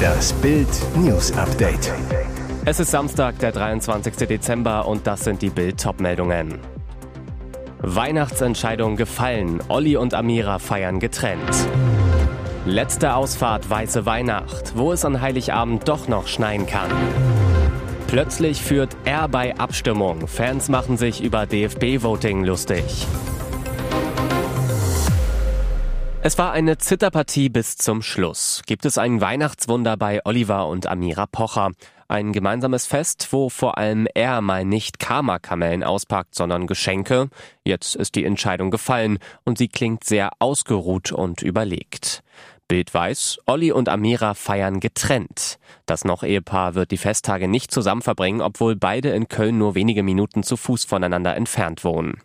Das Bild News Update. Es ist Samstag, der 23. Dezember und das sind die Bild meldungen Weihnachtsentscheidung gefallen. Olli und Amira feiern getrennt. Letzte Ausfahrt Weiße Weihnacht, wo es an Heiligabend doch noch schneien kann. Plötzlich führt er bei Abstimmung. Fans machen sich über DFB-Voting lustig. Es war eine Zitterpartie bis zum Schluss. Gibt es ein Weihnachtswunder bei Oliver und Amira Pocher? Ein gemeinsames Fest, wo vor allem er mal nicht Karma-Kamellen auspackt, sondern Geschenke. Jetzt ist die Entscheidung gefallen und sie klingt sehr ausgeruht und überlegt. Bild weiß, Olli und Amira feiern getrennt. Das Noch-Ehepaar wird die Festtage nicht zusammen verbringen, obwohl beide in Köln nur wenige Minuten zu Fuß voneinander entfernt wohnen.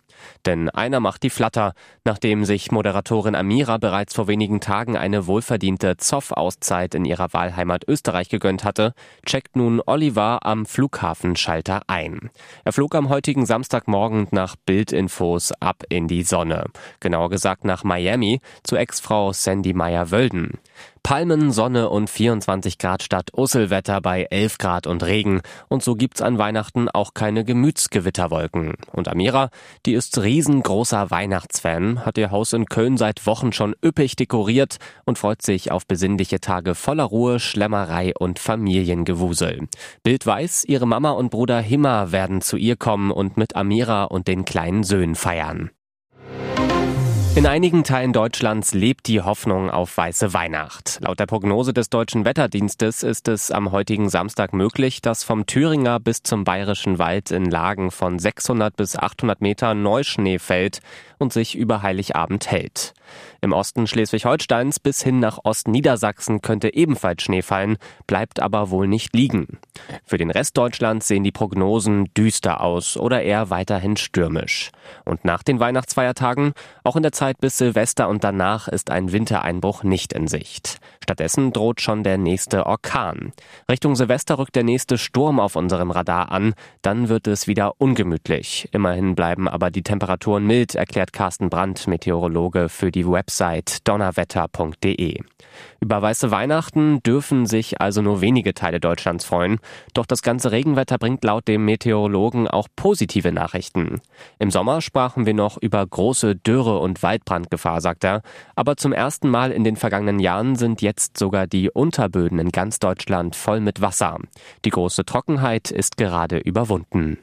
Denn einer macht die Flatter. Nachdem sich Moderatorin Amira bereits vor wenigen Tagen eine wohlverdiente Zoff-Auszeit in ihrer Wahlheimat Österreich gegönnt hatte, checkt nun Oliver am Flughafenschalter ein. Er flog am heutigen Samstagmorgen nach Bildinfos ab in die Sonne. Genauer gesagt nach Miami zu Ex-Frau Sandy Meyer-Wölden. Palmen, Sonne und 24 Grad statt Usselwetter bei 11 Grad und Regen. Und so gibt's an Weihnachten auch keine Gemütsgewitterwolken. Und Amira, die ist riesengroßer Weihnachtsfan, hat ihr Haus in Köln seit Wochen schon üppig dekoriert und freut sich auf besinnliche Tage voller Ruhe, Schlemmerei und Familiengewusel. Bild weiß, ihre Mama und Bruder Himmer werden zu ihr kommen und mit Amira und den kleinen Söhnen feiern. In einigen Teilen Deutschlands lebt die Hoffnung auf weiße Weihnacht. Laut der Prognose des Deutschen Wetterdienstes ist es am heutigen Samstag möglich, dass vom Thüringer bis zum Bayerischen Wald in Lagen von 600 bis 800 Metern Neuschnee fällt und sich über Heiligabend hält. Im Osten Schleswig-Holsteins bis hin nach Ostniedersachsen könnte ebenfalls Schnee fallen, bleibt aber wohl nicht liegen. Für den Rest Deutschlands sehen die Prognosen düster aus oder eher weiterhin stürmisch. Und nach den Weihnachtsfeiertagen, auch in der Zeit bis Silvester und danach, ist ein Wintereinbruch nicht in Sicht. Stattdessen droht schon der nächste Orkan. Richtung Silvester rückt der nächste Sturm auf unserem Radar an, dann wird es wieder ungemütlich. Immerhin bleiben aber die Temperaturen mild, erklärt Carsten Brandt, Meteorologe für die Website donnerwetter.de. Über weiße Weihnachten dürfen sich also nur wenige Teile Deutschlands freuen. Doch das ganze Regenwetter bringt laut dem Meteorologen auch positive Nachrichten. Im Sommer sprachen wir noch über große Dürre und Waldbrandgefahr, sagt er. Aber zum ersten Mal in den vergangenen Jahren sind jetzt sogar die Unterböden in ganz Deutschland voll mit Wasser. Die große Trockenheit ist gerade überwunden.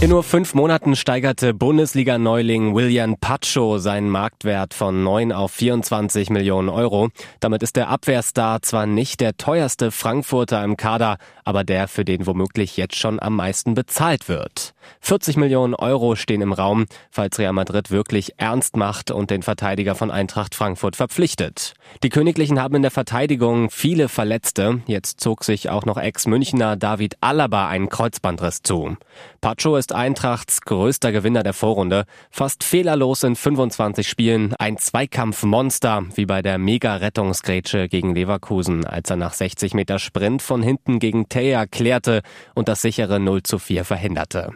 In nur fünf Monaten steigerte Bundesliga-Neuling William Pacho seinen Marktwert von 9 auf 24 Millionen Euro. Damit ist der Abwehrstar zwar nicht der teuerste Frankfurter im Kader, aber der, für den womöglich jetzt schon am meisten bezahlt wird. 40 Millionen Euro stehen im Raum, falls Real Madrid wirklich ernst macht und den Verteidiger von Eintracht Frankfurt verpflichtet. Die Königlichen haben in der Verteidigung viele Verletzte. Jetzt zog sich auch noch Ex-Münchner David Alaba einen Kreuzbandriss zu. Pacho ist Eintrachts größter Gewinner der Vorrunde. Fast fehlerlos in 25 Spielen. Ein Zweikampfmonster, wie bei der Mega-Rettungsgrätsche gegen Leverkusen, als er nach 60 Meter Sprint von hinten gegen Mattea klärte und das sichere 0 zu 4 verhinderte.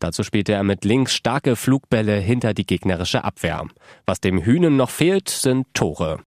Dazu spielte er mit links starke Flugbälle hinter die gegnerische Abwehr. Was dem Hühnen noch fehlt, sind Tore.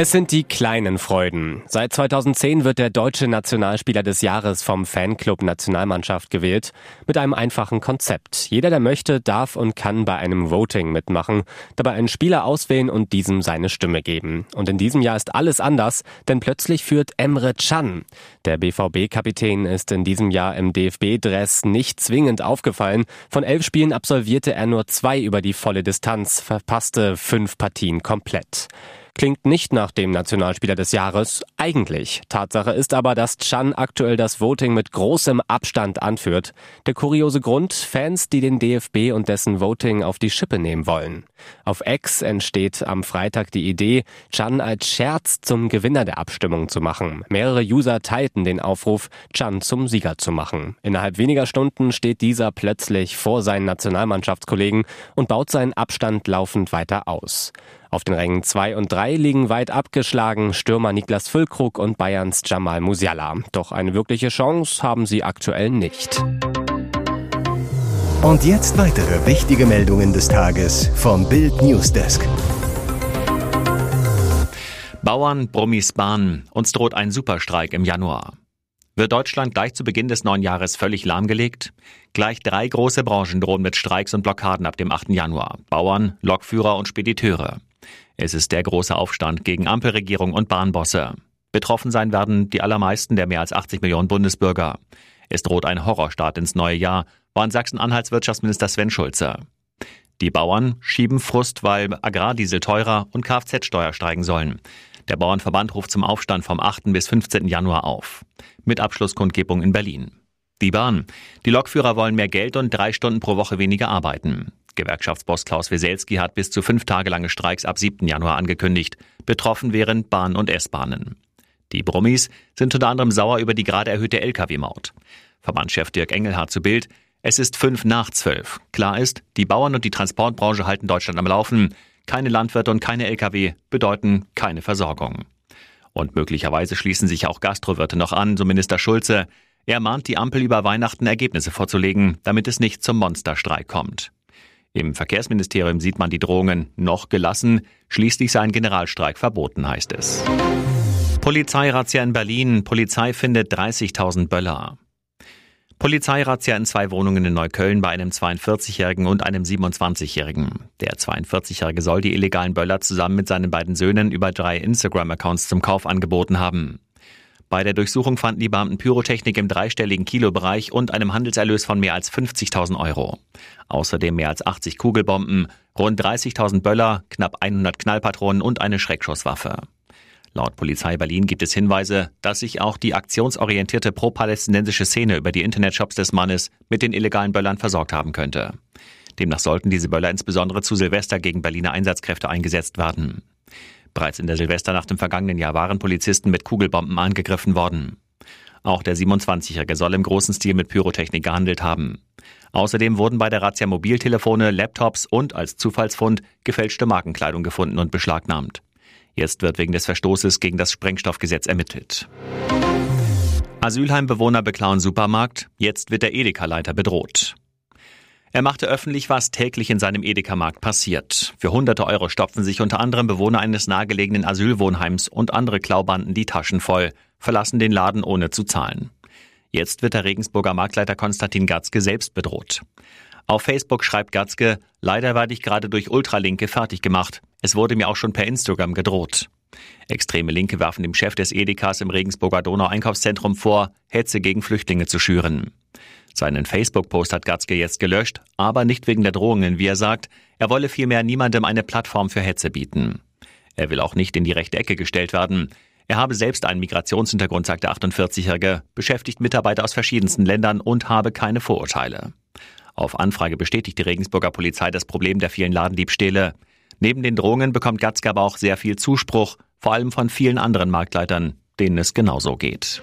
Es sind die kleinen Freuden. Seit 2010 wird der deutsche Nationalspieler des Jahres vom Fanclub Nationalmannschaft gewählt, mit einem einfachen Konzept. Jeder, der möchte, darf und kann bei einem Voting mitmachen, dabei einen Spieler auswählen und diesem seine Stimme geben. Und in diesem Jahr ist alles anders, denn plötzlich führt Emre Can. Der BVB-Kapitän ist in diesem Jahr im DFB-Dress nicht zwingend aufgefallen. Von elf Spielen absolvierte er nur zwei über die volle Distanz, verpasste fünf Partien komplett. Klingt nicht nach dem Nationalspieler des Jahres, eigentlich. Tatsache ist aber, dass Chan aktuell das Voting mit großem Abstand anführt. Der kuriose Grund, Fans, die den DFB und dessen Voting auf die Schippe nehmen wollen. Auf X entsteht am Freitag die Idee, Chan als Scherz zum Gewinner der Abstimmung zu machen. Mehrere User teilten den Aufruf, Chan zum Sieger zu machen. Innerhalb weniger Stunden steht dieser plötzlich vor seinen Nationalmannschaftskollegen und baut seinen Abstand laufend weiter aus. Auf den Rängen 2 und 3 liegen weit abgeschlagen Stürmer Niklas Füllkrug und Bayerns Jamal Musiala. Doch eine wirkliche Chance haben sie aktuell nicht. Und jetzt weitere wichtige Meldungen des Tages vom Bild Newsdesk. Bauern, Brummis, Bahn. Uns droht ein Superstreik im Januar. Wird Deutschland gleich zu Beginn des neuen Jahres völlig lahmgelegt? Gleich drei große Branchen drohen mit Streiks und Blockaden ab dem 8. Januar. Bauern, Lokführer und Spediteure. Es ist der große Aufstand gegen Ampelregierung und Bahnbosse. Betroffen sein werden die allermeisten der mehr als 80 Millionen Bundesbürger. Es droht ein Horrorstart ins neue Jahr, warnt Sachsen-Anhalts Wirtschaftsminister Sven Schulze. Die Bauern schieben Frust, weil Agrardiesel teurer und Kfz-Steuer steigen sollen. Der Bauernverband ruft zum Aufstand vom 8. bis 15. Januar auf. Mit Abschlusskundgebung in Berlin. Die Bahn. Die Lokführer wollen mehr Geld und drei Stunden pro Woche weniger arbeiten. Gewerkschaftsboss Klaus Weselski hat bis zu fünf Tage lange Streiks ab 7. Januar angekündigt. Betroffen wären Bahn- und S-Bahnen. Die Brummis sind unter anderem sauer über die gerade erhöhte Lkw-Maut. Verbandschef Dirk Engelhardt zu Bild. Es ist fünf nach zwölf. Klar ist, die Bauern und die Transportbranche halten Deutschland am Laufen. Keine Landwirte und keine Lkw bedeuten keine Versorgung. Und möglicherweise schließen sich auch Gastrowirte noch an, so Minister Schulze. Er mahnt die Ampel über Weihnachten Ergebnisse vorzulegen, damit es nicht zum Monsterstreik kommt. Im Verkehrsministerium sieht man die Drohungen noch gelassen. Schließlich sei ein Generalstreik verboten, heißt es. Polizeirazzia in Berlin. Polizei findet 30.000 Böller. Polizeirazzia in zwei Wohnungen in Neukölln bei einem 42-Jährigen und einem 27-Jährigen. Der 42-Jährige soll die illegalen Böller zusammen mit seinen beiden Söhnen über drei Instagram-Accounts zum Kauf angeboten haben. Bei der Durchsuchung fanden die Beamten Pyrotechnik im dreistelligen Kilobereich und einem Handelserlös von mehr als 50.000 Euro. Außerdem mehr als 80 Kugelbomben, rund 30.000 Böller, knapp 100 Knallpatronen und eine Schreckschusswaffe. Laut Polizei Berlin gibt es Hinweise, dass sich auch die aktionsorientierte pro-palästinensische Szene über die Internetshops des Mannes mit den illegalen Böllern versorgt haben könnte. Demnach sollten diese Böller insbesondere zu Silvester gegen Berliner Einsatzkräfte eingesetzt werden. Bereits in der Silvesternacht im vergangenen Jahr waren Polizisten mit Kugelbomben angegriffen worden. Auch der 27-Jährige soll im großen Stil mit Pyrotechnik gehandelt haben. Außerdem wurden bei der Razzia Mobiltelefone, Laptops und als Zufallsfund gefälschte Markenkleidung gefunden und beschlagnahmt. Jetzt wird wegen des Verstoßes gegen das Sprengstoffgesetz ermittelt. Asylheimbewohner beklauen Supermarkt, jetzt wird der Edeka-Leiter bedroht. Er machte öffentlich, was täglich in seinem Edeka-Markt passiert. Für hunderte Euro stopfen sich unter anderem Bewohner eines nahegelegenen Asylwohnheims und andere Klaubanden die Taschen voll, verlassen den Laden ohne zu zahlen. Jetzt wird der Regensburger Marktleiter Konstantin Gatzke selbst bedroht. Auf Facebook schreibt Gatzke, leider werde ich gerade durch Ultralinke fertig gemacht. Es wurde mir auch schon per Instagram gedroht. Extreme Linke werfen dem Chef des Edekas im Regensburger Donau-Einkaufszentrum vor, Hetze gegen Flüchtlinge zu schüren. Seinen Facebook-Post hat Gatzke jetzt gelöscht, aber nicht wegen der Drohungen, wie er sagt. Er wolle vielmehr niemandem eine Plattform für Hetze bieten. Er will auch nicht in die rechte Ecke gestellt werden. Er habe selbst einen Migrationshintergrund, sagt der 48-Jährige, beschäftigt Mitarbeiter aus verschiedensten Ländern und habe keine Vorurteile. Auf Anfrage bestätigt die Regensburger Polizei das Problem der vielen Ladendiebstähle. Neben den Drohungen bekommt Gatzke aber auch sehr viel Zuspruch, vor allem von vielen anderen Marktleitern, denen es genauso geht.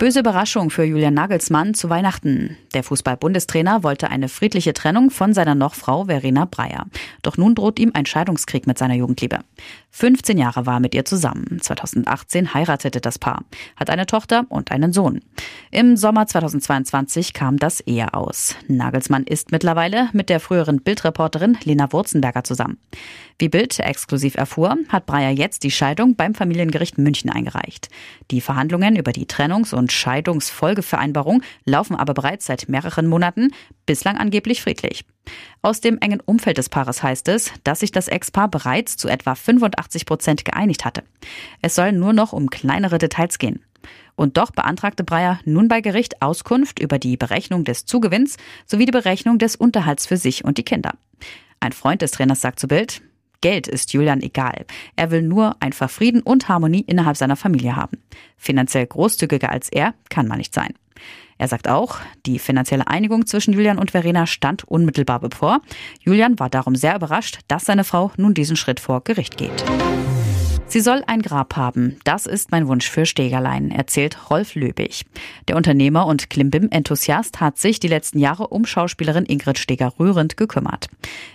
Böse Überraschung für Julian Nagelsmann zu Weihnachten. Der Fußball-Bundestrainer wollte eine friedliche Trennung von seiner Nochfrau Verena Breyer. Doch nun droht ihm ein Scheidungskrieg mit seiner Jugendliebe. 15 Jahre war er mit ihr zusammen. 2018 heiratete das Paar, hat eine Tochter und einen Sohn. Im Sommer 2022 kam das Ehe aus. Nagelsmann ist mittlerweile mit der früheren Bildreporterin Lena Wurzenberger zusammen. Wie Bild exklusiv erfuhr, hat Breyer jetzt die Scheidung beim Familiengericht München eingereicht. Die Verhandlungen über die Trennungs- und Scheidungsfolgevereinbarung laufen aber bereits seit mehreren Monaten, bislang angeblich friedlich. Aus dem engen Umfeld des Paares heißt es, dass sich das Ex-Paar bereits zu etwa 85 Prozent geeinigt hatte. Es soll nur noch um kleinere Details gehen. Und doch beantragte Breyer nun bei Gericht Auskunft über die Berechnung des Zugewinns sowie die Berechnung des Unterhalts für sich und die Kinder. Ein Freund des Trainers sagt zu Bild, Geld ist Julian egal. Er will nur einfach Frieden und Harmonie innerhalb seiner Familie haben. Finanziell großzügiger als er kann man nicht sein. Er sagt auch, die finanzielle Einigung zwischen Julian und Verena stand unmittelbar bevor. Julian war darum sehr überrascht, dass seine Frau nun diesen Schritt vor Gericht geht. Sie soll ein Grab haben. Das ist mein Wunsch für Stegerlein, erzählt Rolf Löbig. Der Unternehmer und Klimbim-Enthusiast hat sich die letzten Jahre um Schauspielerin Ingrid Steger rührend gekümmert.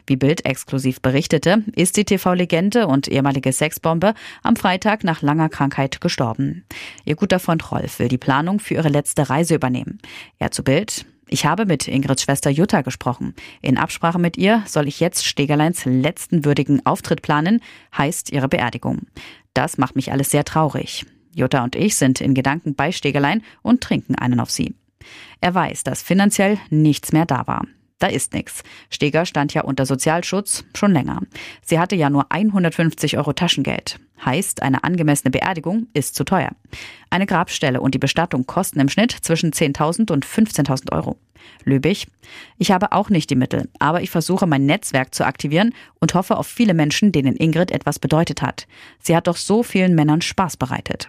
Wie Bild exklusiv berichtete, ist die TV-Legende und ehemalige Sexbombe am Freitag nach langer Krankheit gestorben. Ihr guter Freund Rolf will die Planung für ihre letzte Reise übernehmen. Er zu Bild. Ich habe mit Ingrids Schwester Jutta gesprochen. In Absprache mit ihr soll ich jetzt Stegerleins letzten würdigen Auftritt planen, heißt ihre Beerdigung. Das macht mich alles sehr traurig. Jutta und ich sind in Gedanken bei Stegerlein und trinken einen auf sie. Er weiß, dass finanziell nichts mehr da war. Da ist nichts. Steger stand ja unter Sozialschutz schon länger. Sie hatte ja nur 150 Euro Taschengeld. Heißt, eine angemessene Beerdigung ist zu teuer. Eine Grabstelle und die Bestattung kosten im Schnitt zwischen 10.000 und 15.000 Euro. Löbig. Ich habe auch nicht die Mittel, aber ich versuche mein Netzwerk zu aktivieren und hoffe auf viele Menschen, denen Ingrid etwas bedeutet hat. Sie hat doch so vielen Männern Spaß bereitet.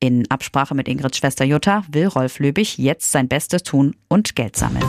In Absprache mit Ingrids Schwester Jutta will Rolf Löbig jetzt sein Bestes tun und Geld sammeln.